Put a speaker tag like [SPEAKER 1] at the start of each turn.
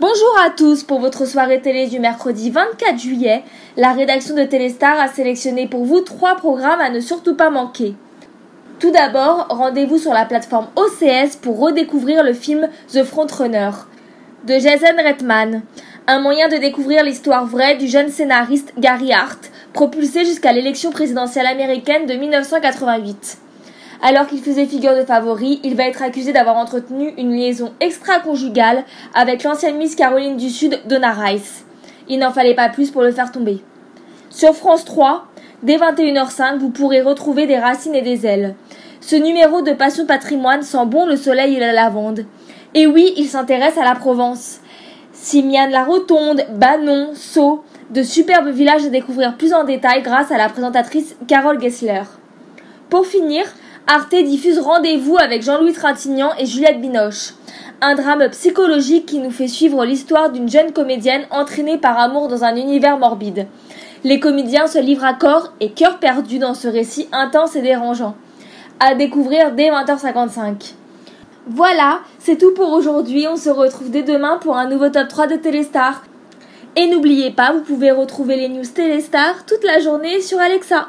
[SPEAKER 1] Bonjour à tous pour votre soirée télé du mercredi 24 juillet. La rédaction de Téléstar a sélectionné pour vous trois programmes à ne surtout pas manquer. Tout d'abord, rendez-vous sur la plateforme OCS pour redécouvrir le film The Frontrunner de Jason Reitman, un moyen de découvrir l'histoire vraie du jeune scénariste Gary Hart, propulsé jusqu'à l'élection présidentielle américaine de 1988. Alors qu'il faisait figure de favori, il va être accusé d'avoir entretenu une liaison extra-conjugale avec l'ancienne Miss Caroline du Sud, Donna Rice. Il n'en fallait pas plus pour le faire tomber. Sur France 3, dès 21h05, vous pourrez retrouver des racines et des ailes. Ce numéro de Passion Patrimoine sent bon le soleil et la lavande. Et oui, il s'intéresse à la Provence. Simiane la Rotonde, Banon, Sceaux, de superbes villages à découvrir plus en détail grâce à la présentatrice Carole Gessler. Pour finir, Arte diffuse Rendez-vous avec Jean-Louis Trintignant et Juliette Binoche. Un drame psychologique qui nous fait suivre l'histoire d'une jeune comédienne entraînée par amour dans un univers morbide. Les comédiens se livrent à corps et cœur perdu dans ce récit intense et dérangeant. À découvrir dès 20h55. Voilà, c'est tout pour aujourd'hui. On se retrouve dès demain pour un nouveau top 3 de Téléstar. Et n'oubliez pas, vous pouvez retrouver les news Téléstar toute la journée sur Alexa.